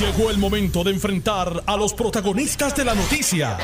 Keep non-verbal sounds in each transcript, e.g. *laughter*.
Llegó el momento de enfrentar a los protagonistas de la noticia.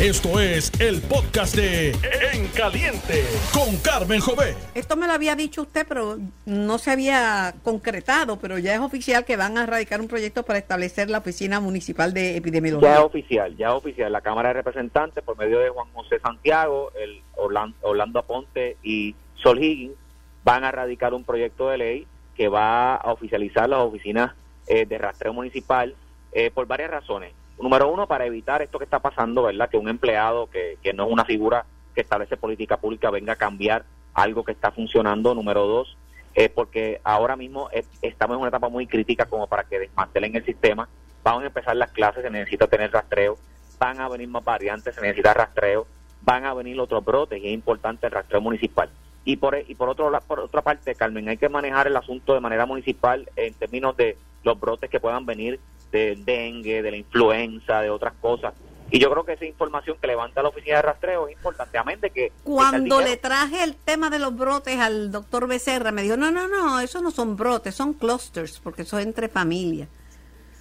Esto es el podcast de En Caliente con Carmen Jové. Esto me lo había dicho usted, pero no se había concretado, pero ya es oficial que van a radicar un proyecto para establecer la Oficina Municipal de Epidemiología. Ya es oficial, ya es oficial. La Cámara de Representantes, por medio de Juan José Santiago, el Orlando, Orlando Aponte y Sol Higgins, van a radicar un proyecto de ley que va a oficializar las oficinas eh, de rastreo municipal eh, por varias razones. Número uno, para evitar esto que está pasando, ¿verdad? Que un empleado que, que no es una figura que establece política pública venga a cambiar algo que está funcionando. Número dos, eh, porque ahora mismo estamos en una etapa muy crítica como para que desmantelen el sistema. Van a empezar las clases, se necesita tener rastreo. Van a venir más variantes, se necesita rastreo. Van a venir otros brotes y es importante el rastreo municipal. Y por, y por, otra parte, Carmen, hay que manejar el asunto de manera municipal en términos de los brotes que puedan venir del dengue, de la influenza, de otras cosas. Y yo creo que esa información que levanta la oficina de rastreo es importante. Amén de que. Cuando le traje el tema de los brotes al doctor Becerra, me dijo: no, no, no, eso no son brotes, son clusters, porque eso es entre familias.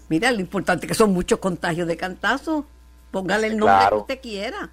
Mira, lo importante que son muchos contagios de cantazo. Póngale el nombre que usted quiera.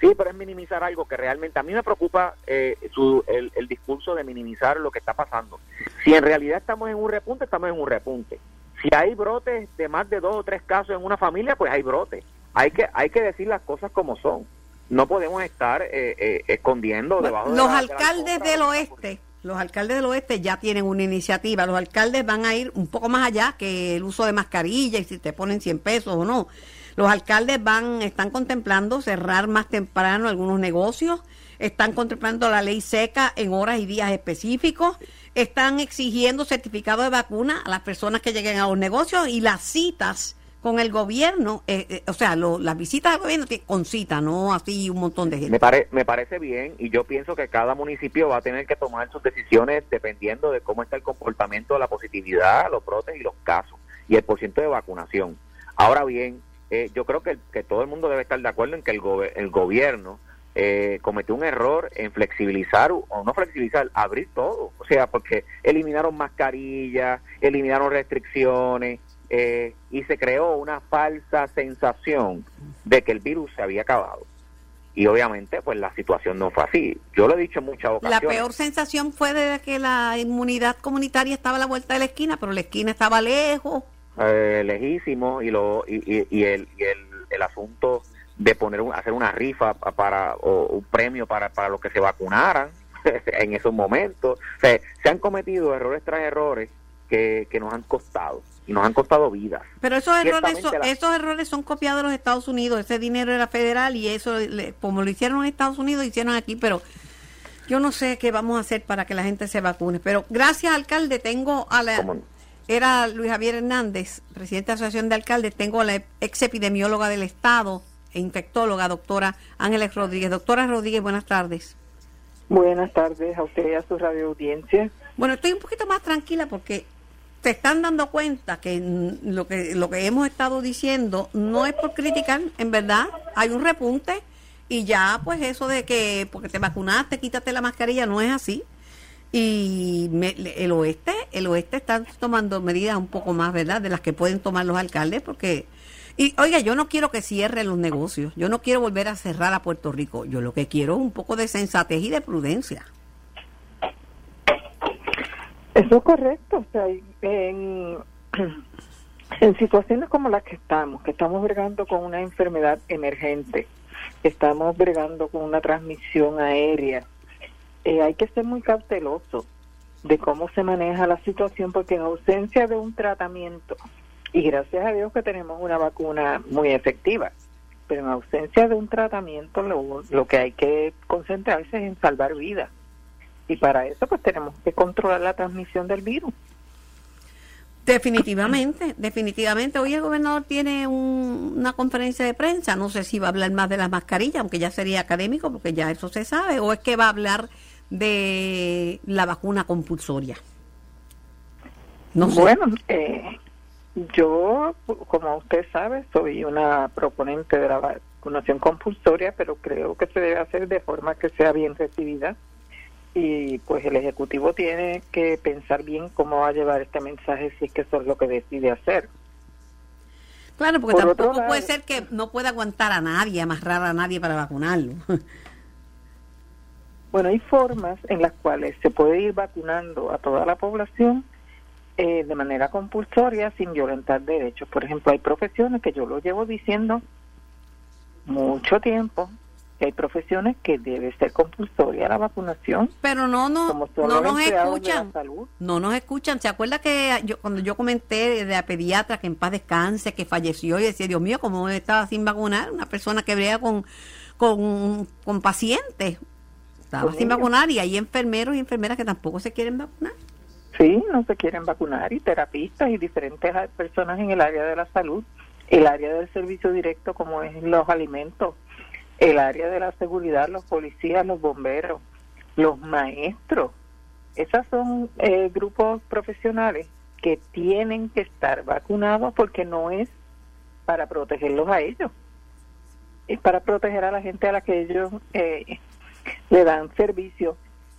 Sí, pero es minimizar algo que realmente a mí me preocupa eh, su, el, el, discurso de minimizar lo que está pasando. Si en realidad estamos en un repunte, estamos en un repunte. Si hay brotes de más de dos o tres casos en una familia, pues hay brotes. Hay que hay que decir las cosas como son. No podemos estar eh, eh, escondiendo debajo de Los alcaldes del oeste, los alcaldes del oeste ya tienen una iniciativa. Los alcaldes van a ir un poco más allá que el uso de mascarilla y si te ponen 100 pesos o no los alcaldes van, están contemplando cerrar más temprano algunos negocios, están contemplando la ley seca en horas y días específicos, están exigiendo certificado de vacuna a las personas que lleguen a los negocios y las citas con el gobierno, eh, eh, o sea, las visitas al gobierno con cita, no así un montón de gente. Me, parece bien y yo pienso que cada municipio va a tener que tomar sus decisiones dependiendo de cómo está el comportamiento la positividad, los brotes y los casos y el porcentaje de vacunación. Ahora bien, eh, yo creo que, que, todo el mundo debe estar de acuerdo en que el, el gobierno eh, cometió un error en flexibilizar o no flexibilizar, abrir todo. O sea, porque eliminaron mascarillas, eliminaron restricciones eh, y se creó una falsa sensación de que el virus se había acabado. Y obviamente, pues la situación no fue así. Yo lo he dicho en muchas ocasiones. La peor sensación fue de que la inmunidad comunitaria estaba a la vuelta de la esquina, pero la esquina estaba lejos eh, lejísimo y, lo, y, y, el, y el, el, asunto de poner hacer una rifa para o un premio para, para los que se vacunaran *laughs* en esos momentos. se han cometido errores tras errores que, que nos han costado y nos han costado vidas. Pero esos errores, son, esos errores son copiados de los Estados Unidos, ese dinero era federal y eso, como lo hicieron en Estados Unidos, hicieron aquí, pero yo no sé qué vamos a hacer para que la gente se vacune. Pero gracias, alcalde, tengo a la era Luis Javier Hernández, presidente de la Asociación de Alcaldes. Tengo a la ex epidemióloga del Estado e infectóloga, doctora Ángeles Rodríguez. Doctora Rodríguez, buenas tardes. Buenas tardes a usted y a su radio audiencia. Bueno, estoy un poquito más tranquila porque se están dando cuenta que lo que lo que hemos estado diciendo no es por criticar, en verdad hay un repunte y ya pues eso de que porque te vacunaste, quítate la mascarilla, no es así y el oeste el oeste está tomando medidas un poco más verdad de las que pueden tomar los alcaldes porque y oiga yo no quiero que cierren los negocios yo no quiero volver a cerrar a Puerto Rico yo lo que quiero es un poco de sensatez y de prudencia. Eso es correcto o sea en, *clears throat* en situaciones como las que estamos que estamos bregando con una enfermedad emergente que estamos bregando con una transmisión aérea eh, hay que ser muy cauteloso de cómo se maneja la situación porque en ausencia de un tratamiento, y gracias a Dios que tenemos una vacuna muy efectiva, pero en ausencia de un tratamiento lo, lo que hay que concentrarse es en salvar vidas. Y para eso pues tenemos que controlar la transmisión del virus. Definitivamente, definitivamente. Hoy el gobernador tiene una conferencia de prensa. No sé si va a hablar más de las mascarillas, aunque ya sería académico, porque ya eso se sabe, o es que va a hablar de la vacuna compulsoria. No Bueno, eh, yo, como usted sabe, soy una proponente de la vacunación compulsoria, pero creo que se debe hacer de forma que sea bien recibida y pues el Ejecutivo tiene que pensar bien cómo va a llevar este mensaje si es que eso es lo que decide hacer. Claro, porque tampoco puede ser que no pueda aguantar a nadie, amarrar a nadie para vacunarlo. *laughs* Bueno, hay formas en las cuales se puede ir vacunando a toda la población eh, de manera compulsoria sin violentar derechos. Por ejemplo, hay profesiones que yo lo llevo diciendo mucho tiempo, que hay profesiones que debe ser compulsoria la vacunación. Pero no, no, no nos escuchan. No nos escuchan. ¿Se acuerda que yo, cuando yo comenté de la pediatra que en paz descanse, que falleció y decía, Dios mío, ¿cómo estaba sin vacunar? Una persona que brega con, con, con pacientes estaba sin vacunar y hay enfermeros y enfermeras que tampoco se quieren vacunar. Sí, no se quieren vacunar y terapistas y diferentes personas en el área de la salud, el área del servicio directo como es los alimentos, el área de la seguridad, los policías, los bomberos, los maestros. Esos son eh, grupos profesionales que tienen que estar vacunados porque no es para protegerlos a ellos, es para proteger a la gente a la que ellos eh, le dan servicio.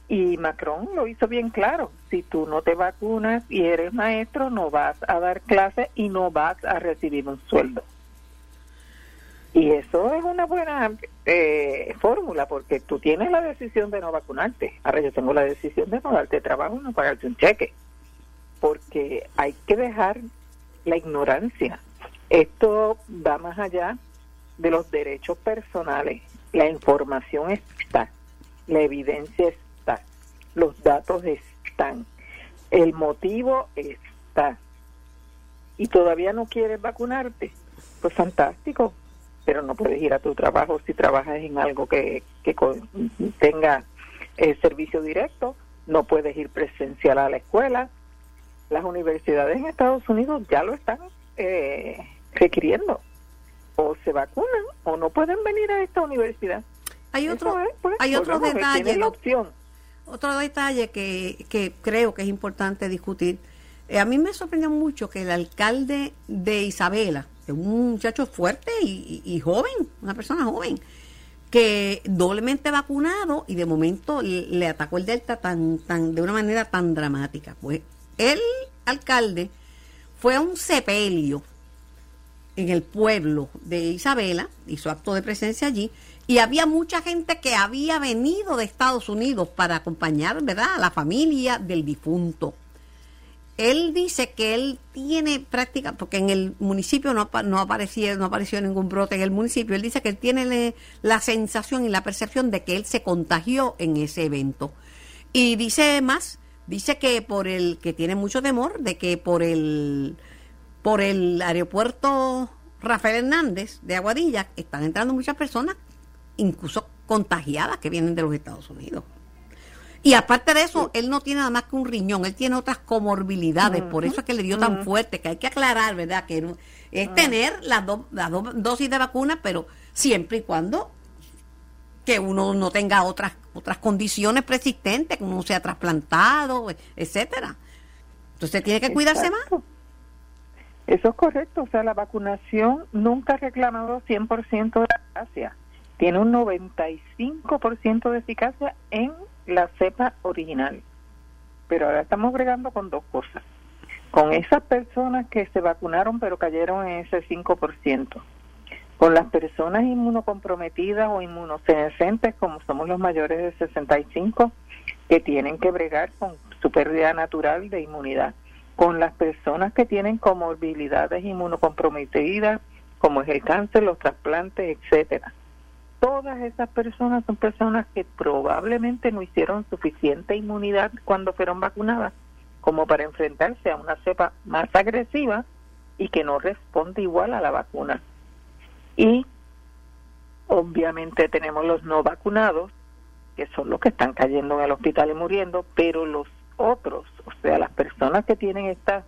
Y Macron lo hizo bien claro, si tú no te vacunas y eres maestro, no vas a dar clase y no vas a recibir un sueldo. Y eso es una buena eh, fórmula porque tú tienes la decisión de no vacunarte. Ahora yo tengo la decisión de no darte trabajo no pagarte un cheque. Porque hay que dejar la ignorancia. Esto va más allá de los derechos personales. La información está la evidencia está, los datos están, el motivo está. Y todavía no quieres vacunarte, pues fantástico, pero no puedes ir a tu trabajo si trabajas en algo que, que tenga el servicio directo, no puedes ir presencial a la escuela. Las universidades en Estados Unidos ya lo están eh, requiriendo. O se vacunan o no pueden venir a esta universidad. Hay otro, pues, hay otro detalle. Otro detalle que, que creo que es importante discutir. Eh, a mí me sorprendió mucho que el alcalde de Isabela, un muchacho fuerte y, joven, una persona joven, que doblemente vacunado y de momento le, atacó el Delta tan, tan, de una manera tan dramática. Pues el alcalde fue a un sepelio en el pueblo de Isabela, hizo acto de presencia allí, y había mucha gente que había venido de Estados Unidos para acompañar, ¿verdad?, a la familia del difunto. Él dice que él tiene práctica, porque en el municipio no, no, apareció, no apareció ningún brote en el municipio, él dice que él tiene la sensación y la percepción de que él se contagió en ese evento. Y dice más, dice que por el, que tiene mucho temor de que por el, por el aeropuerto Rafael Hernández de Aguadilla están entrando muchas personas incluso contagiadas que vienen de los Estados Unidos. Y aparte de eso, él no tiene nada más que un riñón, él tiene otras comorbilidades, por eso es que le dio tan fuerte, que hay que aclarar, ¿verdad? Que es tener las, dos las dos dosis de vacuna, pero siempre y cuando que uno no tenga otras otras condiciones persistentes, que uno sea trasplantado, etcétera. Entonces tiene que cuidarse más. Eso es correcto, o sea, la vacunación nunca ha reclamado 100% de eficacia tiene un 95% de eficacia en la cepa original. Pero ahora estamos bregando con dos cosas. Con esas personas que se vacunaron pero cayeron en ese 5%. Con las personas inmunocomprometidas o inmunosenescentes, como somos los mayores de 65, que tienen que bregar con su pérdida natural de inmunidad. Con las personas que tienen comorbilidades inmunocomprometidas, como es el cáncer, los trasplantes, etcétera todas esas personas son personas que probablemente no hicieron suficiente inmunidad cuando fueron vacunadas como para enfrentarse a una cepa más agresiva y que no responde igual a la vacuna. Y obviamente tenemos los no vacunados, que son los que están cayendo en el hospital y muriendo, pero los otros, o sea, las personas que tienen estas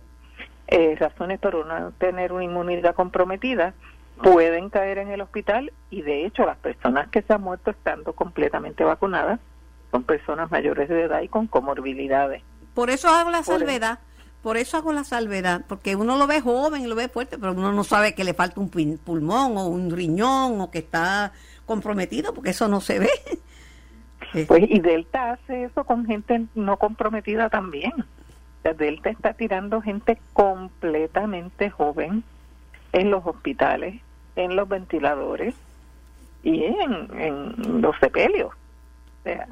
eh, razones para no tener una inmunidad comprometida, pueden caer en el hospital y de hecho las personas que se han muerto estando completamente vacunadas son personas mayores de edad y con comorbilidades. Por eso hago la salvedad, por eso hago la salvedad, porque uno lo ve joven y lo ve fuerte, pero uno no sabe que le falta un pulmón o un riñón o que está comprometido, porque eso no se ve. *laughs* Pues y Delta hace eso con gente no comprometida también. Delta está tirando gente completamente joven en los hospitales, en los ventiladores y en, en los sepelios. O sea,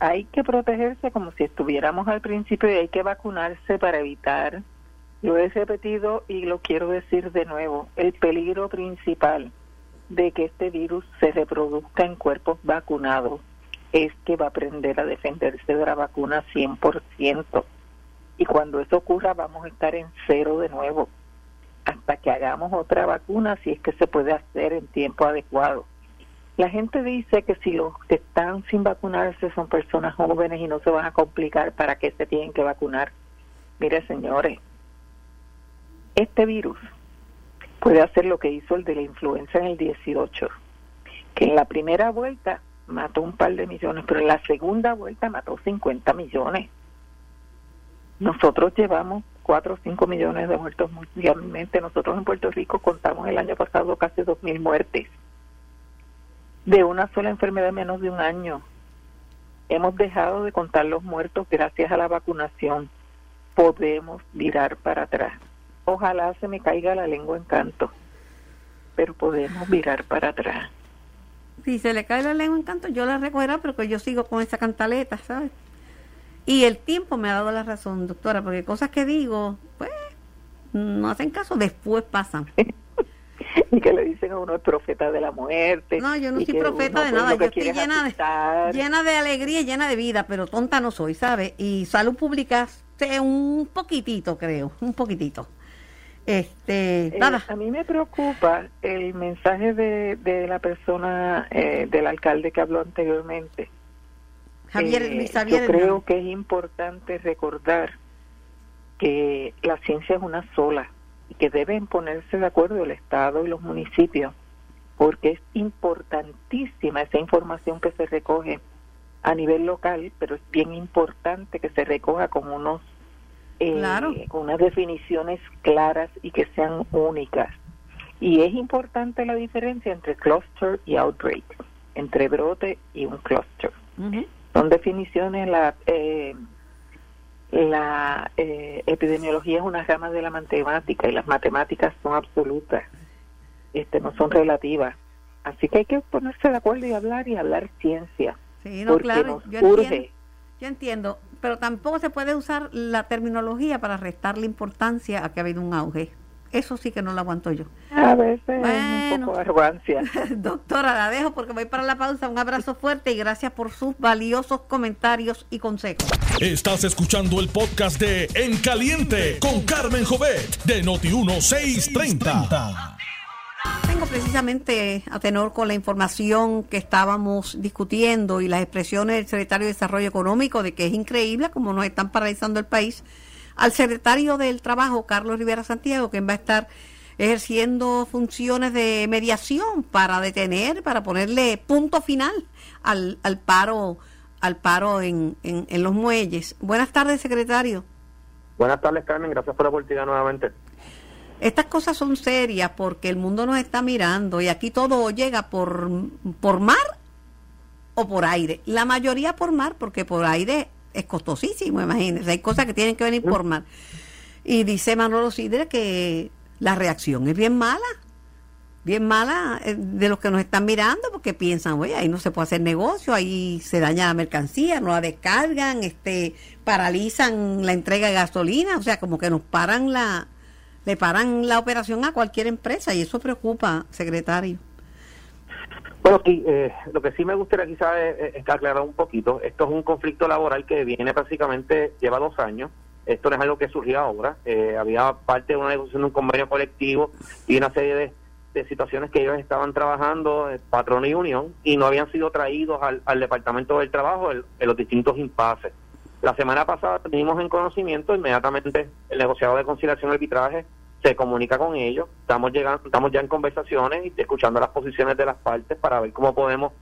hay que protegerse como si estuviéramos al principio y hay que vacunarse para evitar, lo he repetido y lo quiero decir de nuevo, el peligro principal de que este virus se reproduzca en cuerpos vacunados es que va a aprender a defenderse de la vacuna 100%. Y cuando eso ocurra vamos a estar en cero de nuevo, hasta que hagamos otra vacuna, si es que se puede hacer en tiempo adecuado. La gente dice que si los que están sin vacunarse son personas jóvenes y no se van a complicar, ¿para qué se tienen que vacunar? Mire, señores, este virus puede hacer lo que hizo el de la influenza en el 18, que en la primera vuelta mató un par de millones, pero en la segunda vuelta mató 50 millones. Nosotros llevamos 4 o 5 millones de muertos mundialmente. Nosotros en Puerto Rico contamos el año pasado casi 2.000 muertes de una sola enfermedad en menos de un año. Hemos dejado de contar los muertos gracias a la vacunación. Podemos virar para atrás. Ojalá se me caiga la lengua en canto, pero podemos virar para atrás. Si se le cae la lengua en canto, yo la recogerá, pero que yo sigo con esa cantaleta, ¿sabes? Y el tiempo me ha dado la razón, doctora, porque cosas que digo, pues, no hacen caso, después pasan. *laughs* y que le dicen a uno es profeta de la muerte. No, yo no soy profeta de nada, yo estoy llena de, llena de alegría y llena de vida, pero tonta no soy, ¿sabes? Y salud pública, sé un poquitito, creo, un poquitito. Este, eh, a mí me preocupa el mensaje de, de la persona, eh, del alcalde que habló anteriormente. Javier, eh, Yo creo que es importante recordar que la ciencia es una sola y que deben ponerse de acuerdo el Estado y los municipios, porque es importantísima esa información que se recoge a nivel local, pero es bien importante que se recoja con unos eh, con unas definiciones claras y que sean únicas. Y es importante la diferencia entre cluster y outbreak, entre brote y un cluster. Son definiciones, la, eh, la eh, epidemiología es una rama de la matemática y las matemáticas son absolutas, este no son relativas. Así que hay que ponerse de acuerdo y hablar y hablar ciencia. Sí, no, claro, yo entiendo, yo entiendo, pero tampoco se puede usar la terminología para restarle importancia a que ha habido un auge. Eso sí que no lo aguanto yo. A veces un poco de arrogancia. *laughs* Doctora, la dejo porque voy para la pausa. Un abrazo fuerte y gracias por sus valiosos comentarios y consejos. Estás escuchando el podcast de En Caliente con Carmen Jovet de Noti1630. Tengo precisamente a tenor con la información que estábamos discutiendo y las expresiones del secretario de Desarrollo Económico de que es increíble como nos están paralizando el país, al secretario del Trabajo, Carlos Rivera Santiago, quien va a estar ejerciendo funciones de mediación para detener, para ponerle punto final al, al paro al paro en, en, en los muelles. Buenas tardes, secretario. Buenas tardes, Carmen. Gracias por la oportunidad nuevamente. Estas cosas son serias porque el mundo nos está mirando y aquí todo llega por, por mar o por aire. La mayoría por mar porque por aire es costosísimo, imagínense. Hay cosas que tienen que venir por. Y dice Manolo Sidre que la reacción es bien mala, bien mala eh, de los que nos están mirando porque piensan, oye, ahí no se puede hacer negocio, ahí se daña la mercancía, no la descargan, este, paralizan la entrega de gasolina, o sea, como que nos paran la, le paran la operación a cualquier empresa y eso preocupa, secretario. Bueno, aquí, eh, lo que sí me gustaría quizás es, aclarar un poquito. Esto es un conflicto laboral que viene prácticamente, lleva dos años. Esto no es algo que surgió ahora. Eh, había parte de una negociación de un convenio colectivo y una serie de, situaciones que ellos estaban trabajando, eh, patrón y unión, y no habían sido traídos al, Departamento del Trabajo en los distintos impases. La semana pasada tuvimos en conocimiento, inmediatamente el negociador de conciliación y arbitraje se comunica con ellos, estamos llegando, estamos ya en conversaciones y escuchando las posiciones de las partes para ver cómo podemos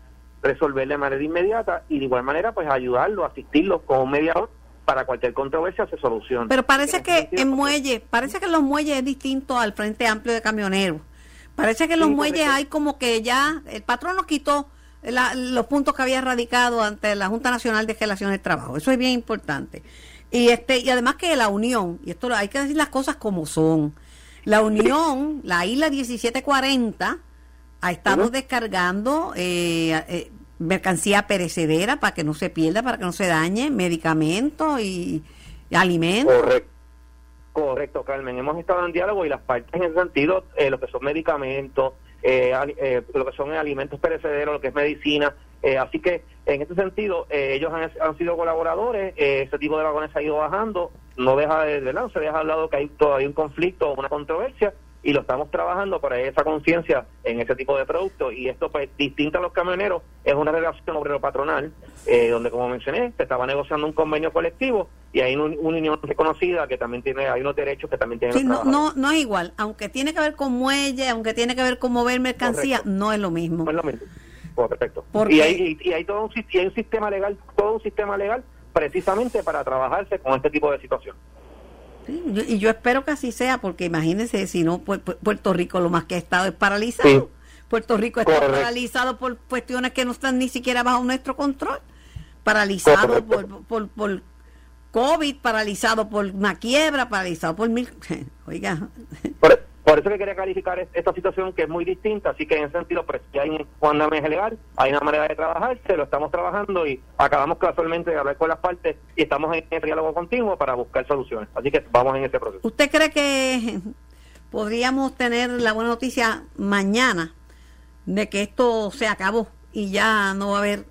resolver de manera inmediata y de igual manera pues ayudarlo, asistirlo como mediador para cualquier controversia se solucione. Pero parece que en muelle, parece que en los muelles es distinto al Frente Amplio de Camioneros. Parece que en los muelles hay como que ya el patrón nos quitó los puntos que había radicado ante la Junta Nacional de Relaciones de Trabajo. Eso es bien importante. Y este y además que la Unión, y esto hay que decir las cosas como son. La Unión, la isla 1740, ha estado descargando eh, eh, mercancía perecedera para que no se pierda, para que no se dañe, medicamentos y, alimentos. Correcto. Correcto, Carmen. Hemos estado en diálogo y las partes en ese sentido, eh, lo que son medicamentos, eh, eh, lo que son alimentos perecederos, lo que es medicina. Eh, así que en este sentido, ellos han, sido colaboradores, ese tipo de vagones ha ido bajando, no deja de, ¿verdad? no se deja al lado que hay todavía un conflicto, una controversia, y lo estamos trabajando para esa conciencia en ese tipo de productos. Y esto pues distinto a los camioneros es una relación obrero patronal eh, donde como mencioné se estaba negociando un convenio colectivo y hay una unión reconocida que también tiene hay unos derechos que también tienen sí, no, no, no es igual. Aunque tiene que ver con muelle aunque tiene que ver con mover mercancía no es lo mismo. No es lo mismo perfecto y hay, y hay todo un, y hay un sistema legal todo un sistema legal precisamente para trabajarse con este tipo de situaciones y yo espero que así sea, porque imagínense, si no, Puerto Rico lo más que ha estado es paralizado. Puerto Rico está paralizado por cuestiones que no están ni siquiera bajo nuestro control. Paralizado por, por, por, COVID, paralizado por una quiebra, paralizado por mil... *laughs* Oiga. Por eso que quería calificar esta situación que es muy distinta, así que en ese sentido, pues ya hay un andamiaje legal, hay una manera de trabajar, se lo estamos trabajando y acabamos casualmente de hablar con las partes y estamos en el diálogo continuo para buscar soluciones. Así que vamos en ese proceso. ¿Usted cree que podríamos tener la buena noticia mañana de que esto se acabó y ya no va a haber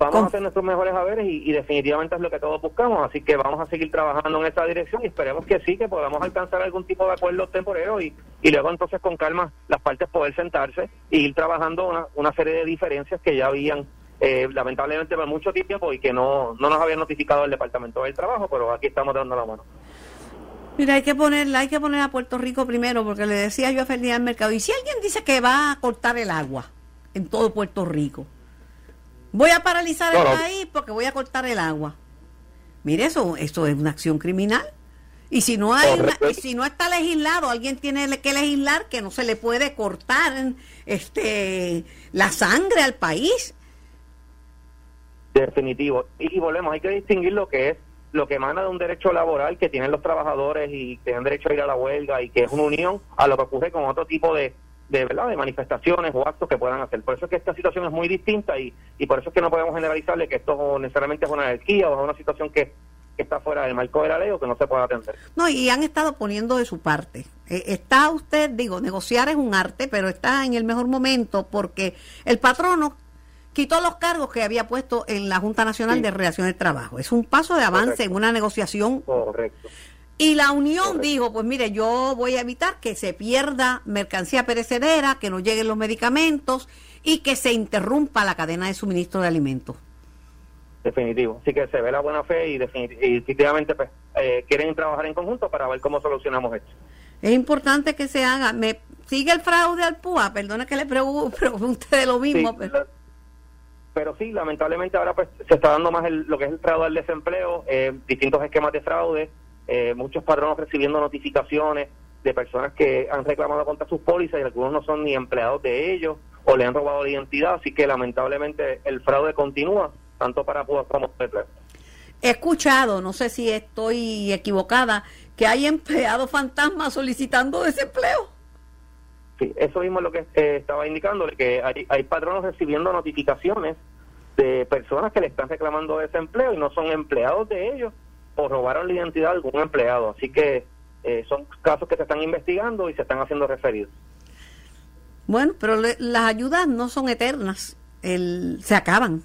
vamos a hacer nuestros mejores haberes y, definitivamente es lo que todos buscamos, así que vamos a seguir trabajando en esa dirección y esperemos que sí, que podamos alcanzar algún tipo de acuerdo temporero y, y luego entonces con calma las partes poder sentarse e ir trabajando una, una serie de diferencias que ya habían eh, lamentablemente por mucho tiempo y que no, no nos había notificado el Departamento del Trabajo, pero aquí estamos dando la mano. Mira, hay que ponerla, hay que poner a Puerto Rico primero, porque le decía yo a Ferdinand Mercado, y si alguien dice que va a cortar el agua en todo Puerto Rico, Voy a paralizar el país porque voy a cortar el agua. Mire, eso, eso es una acción criminal. Y si no hay si no está legislado, alguien tiene que legislar que no se le puede cortar este la sangre al país. Definitivo. Y, volvemos, hay que distinguir lo que es lo que emana de un derecho laboral que tienen los trabajadores y tienen derecho a ir a la huelga y que es una unión a lo que ocurre con otro tipo de, de verdad de manifestaciones o actos que puedan hacer. Por eso es que esta situación es muy distinta y, y por eso es que no podemos generalizarle que esto necesariamente es una anarquía o es una situación que, está fuera del marco de la ley o que no se puede atender. No, y han estado poniendo de su parte. Eh, está usted, digo, negociar es un arte, pero está en el mejor momento porque el patrono quitó los cargos que había puesto en la Junta Nacional de Relaciones de Trabajo. Es un paso de avance en una negociación Correcto. Y la Unión dijo, pues mire, yo voy a evitar que se pierda mercancía perecedera, que no lleguen los medicamentos y que se interrumpa la cadena de suministro de alimentos. Definitivo. Así que se ve la buena fe y definitivamente pues, eh, quieren trabajar en conjunto para ver cómo solucionamos esto. Es importante que se haga. Me sigue el fraude al PUA, perdona que le *laughs* pregunte de lo mismo. pero... sí, lamentablemente ahora pues se está dando más lo que es el fraude al desempleo, eh, distintos esquemas de fraude, eh, muchos patronos recibiendo notificaciones de personas que han reclamado contra sus pólizas y algunos no son ni empleados de ellos o le han robado la identidad, así que lamentablemente el fraude continúa, tanto para como para He escuchado, no sé si estoy equivocada, que hay empleados fantasmas solicitando desempleo. Sí, eso mismo es lo que eh, estaba indicando, que hay, hay patronos recibiendo notificaciones de personas que le están reclamando desempleo y no son empleados de ellos o robaron la identidad de algún empleado. Así que eh, son casos que se están investigando y se están haciendo referidos. Bueno, pero las ayudas no son eternas, el, se acaban.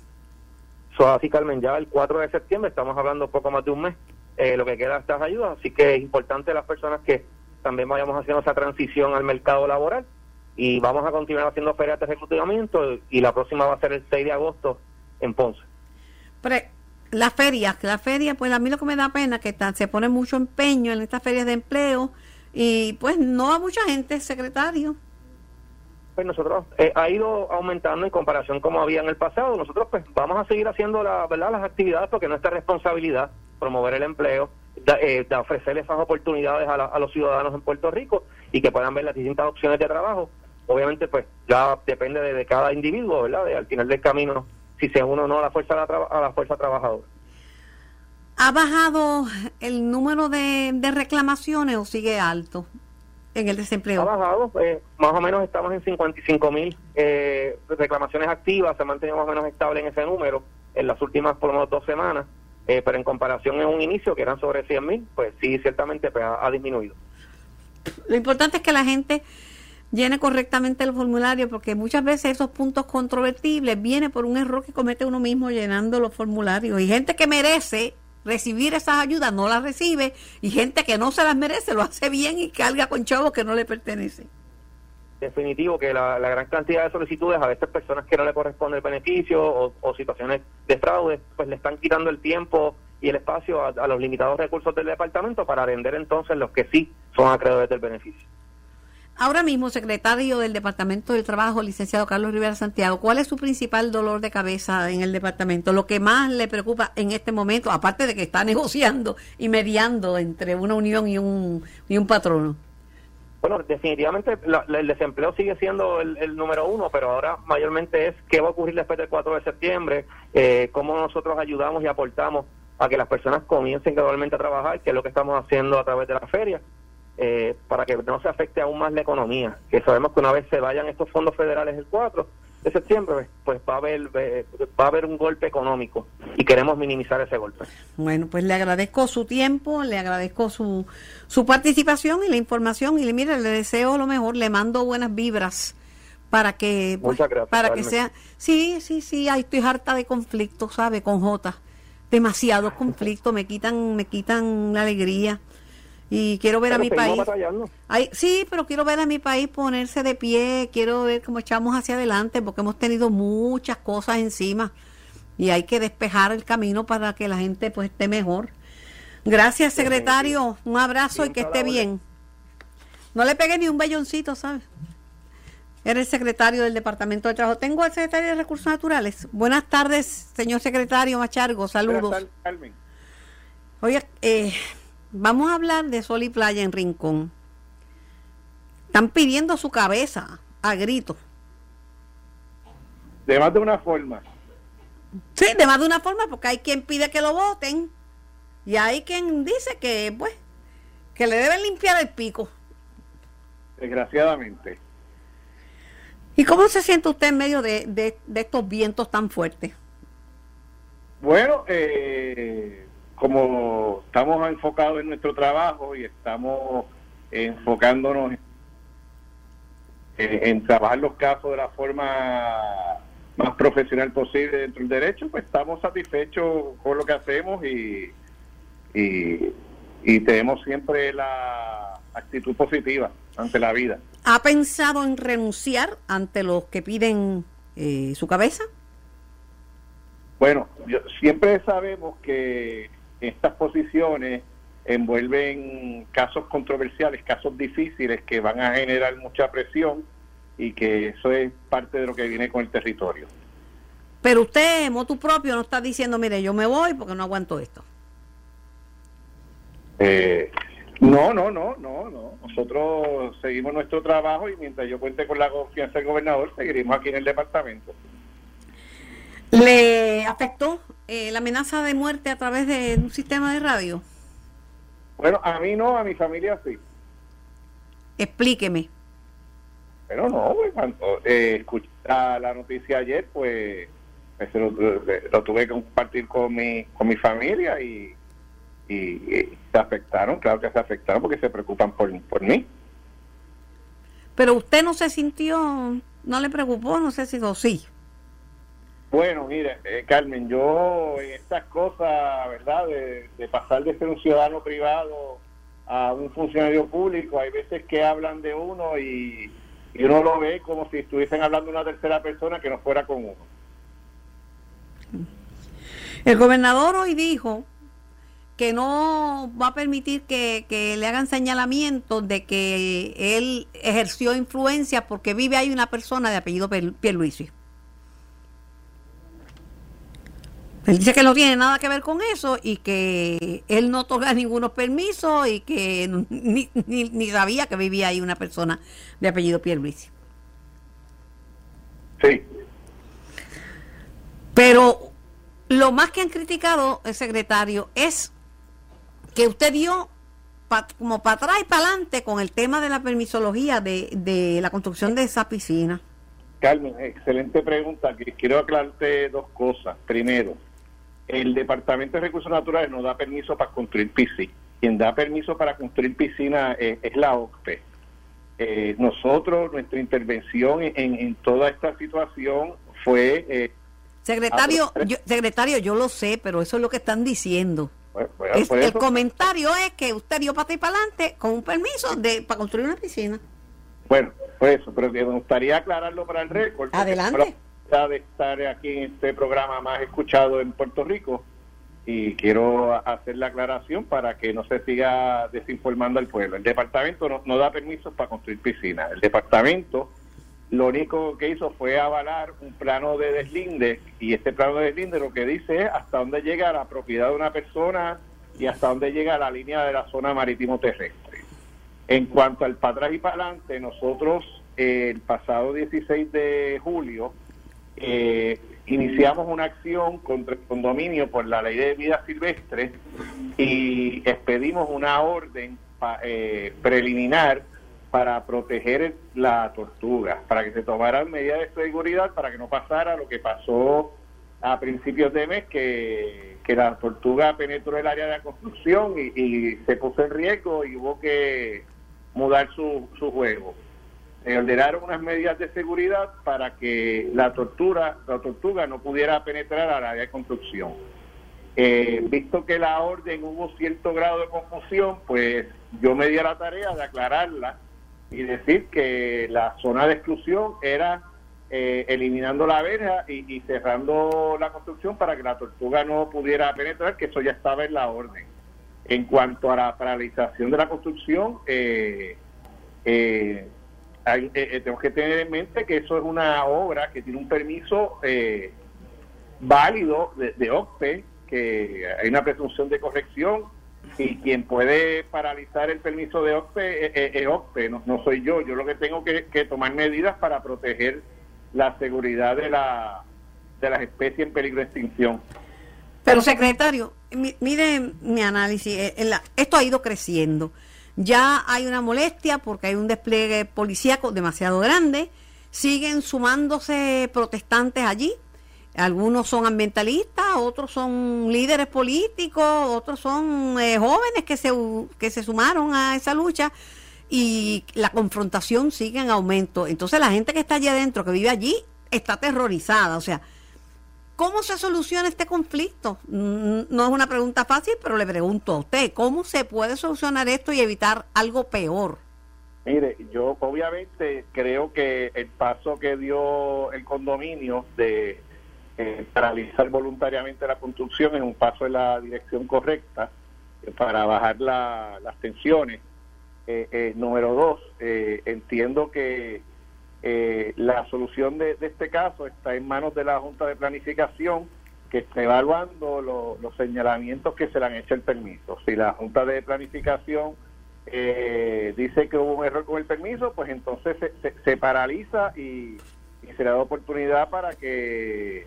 So, así, Carmen, ya el 4 de septiembre, estamos hablando poco más de un mes, eh, lo que queda de estas ayudas, así que es importante las personas que también vayamos haciendo esa transición al mercado laboral y vamos a continuar haciendo ferias de reclutamiento y la próxima va a ser el 6 de agosto en Ponce. Las ferias, la feria, pues a mí lo que me da pena que se pone mucho empeño en estas ferias de empleo y pues no a mucha gente, secretario. Pues nosotros eh, ha ido aumentando en comparación como había en el pasado. Nosotros pues vamos a seguir haciendo la verdad las actividades porque nuestra responsabilidad promover el empleo, eh, ofrecer esas oportunidades a, a, los ciudadanos en Puerto Rico y que puedan ver las distintas opciones de trabajo obviamente pues ya depende de, cada individuo, ¿verdad? Al final del camino, si se une o no a la fuerza, a la fuerza trabajadora. ¿Ha bajado el número de, reclamaciones o sigue alto en el desempleo? Ha bajado, eh, más o menos estamos en 55 mil eh, reclamaciones activas, se ha mantenido más o menos estable en ese número en las últimas por lo menos dos semanas, eh, pero en comparación en un inicio que eran sobre 100 mil, pues sí, ciertamente pues, ha, disminuido. Lo importante es que la gente llene correctamente el formulario porque muchas veces esos puntos controvertibles vienen por un error que comete uno mismo llenando los formularios y gente que merece recibir esas ayudas no las recibe y gente que no se las merece lo hace bien y carga con chavos que no le pertenecen. Definitivo que la, gran cantidad de solicitudes, a veces personas que no le corresponde el beneficio o, situaciones de fraude, pues le están quitando el tiempo y el espacio a, a los limitados recursos del departamento para atender entonces los que sí son acreedores del beneficio. Ahora mismo, secretario del Departamento del Trabajo, licenciado Carlos Rivera Santiago, ¿cuál es su principal dolor de cabeza en el departamento? Lo que más le preocupa en este momento, aparte de que está *laughs* negociando y mediando entre una unión y un, y un patrono. Bueno, definitivamente el desempleo sigue siendo el, número uno, pero ahora mayormente es qué va a ocurrir después del 4 de septiembre, eh, cómo nosotros ayudamos y aportamos a que las personas comiencen gradualmente a trabajar, que es lo que estamos haciendo a través de la feria eh, para que no se afecte aún más la economía, que sabemos que una vez se vayan estos fondos federales el 4 de septiembre, pues va a haber eh, va a haber un golpe económico y queremos minimizar ese golpe. Bueno, pues le agradezco su tiempo, le agradezco su, su participación y la información y le mire, le deseo lo mejor, le mando buenas vibras para que pues, para que sea sí sí sí ahí estoy harta de conflictos sabe con J demasiados conflictos me quitan me quitan la alegría y quiero ver a mi país. sí, pero quiero ver a mi país ponerse de pie, quiero ver cómo echamos hacia adelante, porque hemos tenido muchas cosas encima y hay que despejar el camino para que la gente pues esté mejor. Gracias, secretario. Un abrazo y que esté bien. No le pegue ni un belloncito, ¿sabes? Eres secretario del Departamento de Trabajo. Tengo al secretario de Recursos Naturales. Buenas tardes, señor secretario Machargo. Saludos. Oye, eh, Vamos a hablar de sol y playa en Rincón. Están pidiendo su cabeza a grito. De más de una forma. Sí, de más de una forma, porque hay quien pide que lo voten y hay quien dice que, pues, que le deben limpiar el pico. Desgraciadamente. ¿Y cómo se siente usted en medio de, de estos vientos tan fuertes? Bueno, eh, como estamos enfocados en nuestro trabajo y estamos enfocándonos en, trabajar los casos de la forma más profesional posible dentro del derecho, pues estamos satisfechos con lo que hacemos y, y, tenemos siempre la actitud positiva ante la vida. ¿Ha pensado en renunciar ante los que piden eh, su cabeza? Bueno, yo, siempre sabemos que estas posiciones envuelven casos controversiales, casos difíciles que van a generar mucha presión y que eso es parte de lo que viene con el territorio. Pero usted, motu propio, no está diciendo, mire, yo me voy porque no aguanto esto. Eh, no, no, no, no, no. Nosotros seguimos nuestro trabajo y mientras yo cuente con la confianza del gobernador, seguiremos aquí en el departamento. ¿Le afectó eh, la amenaza de muerte a través de un sistema de radio? Bueno, a mí no, a mi familia sí. Explíqueme. Pero no, pues, cuando eh, escuché la, noticia ayer, pues, pues lo, tuve que compartir con mi, con mi familia y, y, se afectaron, claro que se afectaron porque se preocupan por, por mí. Pero usted no se sintió, no le preocupó, no sé si o sí. Bueno, mire, eh, Carmen, yo estas cosas, ¿verdad? De, pasar de ser un ciudadano privado a un funcionario público, hay veces que hablan de uno y, uno lo ve como si estuviesen hablando de una tercera persona que no fuera con uno. El gobernador hoy dijo que no va a permitir que, que, le hagan señalamientos de que él ejerció influencia porque vive ahí una persona de apellido Pierluisi. Él dice que no tiene nada que ver con eso y que él no otorga ningunos permisos y que *laughs* ni, ni, sabía que vivía ahí una persona de apellido Pierluisi. Sí. Pero lo más que han criticado el secretario es que usted dio como para atrás y para adelante con el tema de la permisología de, de la construcción de esa piscina. Carmen, excelente pregunta. Quiero aclararte dos cosas. Primero, el Departamento de Recursos Naturales no da permiso para construir piscina. Quien da permiso para construir piscina es, la OCPE. Eh, nosotros, nuestra intervención en, toda esta situación fue... Eh, secretario, yo, secretario, yo lo sé, pero eso es lo que están diciendo. el comentario es que usted dio para y para adelante con un permiso de para construir una piscina. Bueno, pues eso, pero me gustaría aclararlo para el récord. Adelante. De estar aquí en este programa más escuchado en Puerto Rico y quiero hacer la aclaración para que no se siga desinformando al pueblo. El departamento no, da permisos para construir piscinas. El departamento lo único que hizo fue avalar un plano de deslinde y este plano de deslinde lo que dice es hasta dónde llega la propiedad de una persona y hasta dónde llega la línea de la zona marítimo terrestre. En cuanto al para atrás y para adelante, nosotros eh, el pasado 16 de julio eh, iniciamos una acción contra el condominio por la ley de vida silvestre y expedimos una orden eh, preliminar para proteger la tortuga, para que se tomaran medidas de seguridad, para que no pasara lo que pasó a principios de mes, que, que la tortuga penetró el área de la construcción y, y se puso en riesgo y hubo que mudar su, su juego. Se ordenaron unas medidas de seguridad para que la tortura, la tortuga no pudiera penetrar al área de construcción. Eh, visto que la orden hubo cierto grado de confusión, pues yo me di a la tarea de aclararla y decir que la zona de exclusión era eh, eliminando la verja y, cerrando la construcción para que la tortuga no pudiera penetrar, que eso ya estaba en la orden. En cuanto a la paralización de la construcción, eh, eh, eh, tenemos que tener en mente que eso es una obra que tiene un permiso válido de, de OCPE, que hay una presunción de corrección y quien puede paralizar el permiso de OCPE es, OCPE, no, soy yo. Yo lo que tengo que, que tomar medidas para proteger la seguridad de, la, de las especies en peligro de extinción. Pero secretario, mire mi análisis, eh, esto ha ido creciendo. Ya hay una molestia porque hay un despliegue policíaco demasiado grande. Siguen sumándose protestantes allí. Algunos son ambientalistas, otros son líderes políticos, otros son eh, jóvenes que se, que se sumaron a esa lucha y la confrontación sigue en aumento. Entonces la gente que está allí adentro, que vive allí, está aterrorizada. O sea, ¿Cómo se soluciona este conflicto? Mm, no es una pregunta fácil, pero le pregunto a usted, ¿cómo se puede solucionar esto y evitar algo peor? Mire, yo obviamente creo que el paso que dio el condominio de eh, paralizar voluntariamente la construcción es un paso en la dirección correcta eh, para bajar las tensiones. Eh, número dos, entiendo que eh, la solución de, este caso está en manos de la Junta de Planificación que está evaluando los señalamientos que se le han hecho el permiso. Si la Junta de Planificación eh, dice que hubo un error con el permiso, pues entonces se, paraliza y, se le da oportunidad para que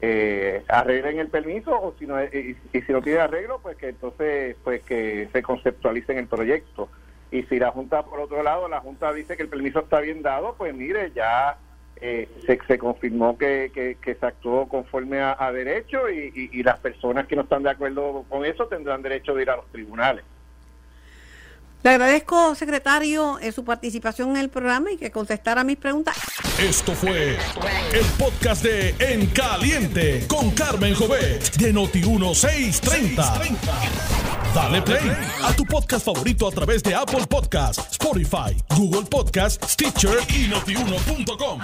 eh, arreglen el permiso o si no y, y si no tiene arreglo, pues que entonces pues que se conceptualicen el proyecto. Y si la Junta, por otro lado, la Junta dice que el permiso está bien dado, pues mire, ya eh, se, se, confirmó que, que, se actuó conforme a, derecho y, y, las personas que no están de acuerdo con eso tendrán derecho de ir a los tribunales. Le agradezco, secretario, eh, su participación en el programa y que contestara mis preguntas. Esto fue el podcast de En Caliente con Carmen Jovet de Noti1630. Dale play a tu podcast favorito a través de Apple Podcasts, Spotify, Google Podcasts, Stitcher y notiuno.com.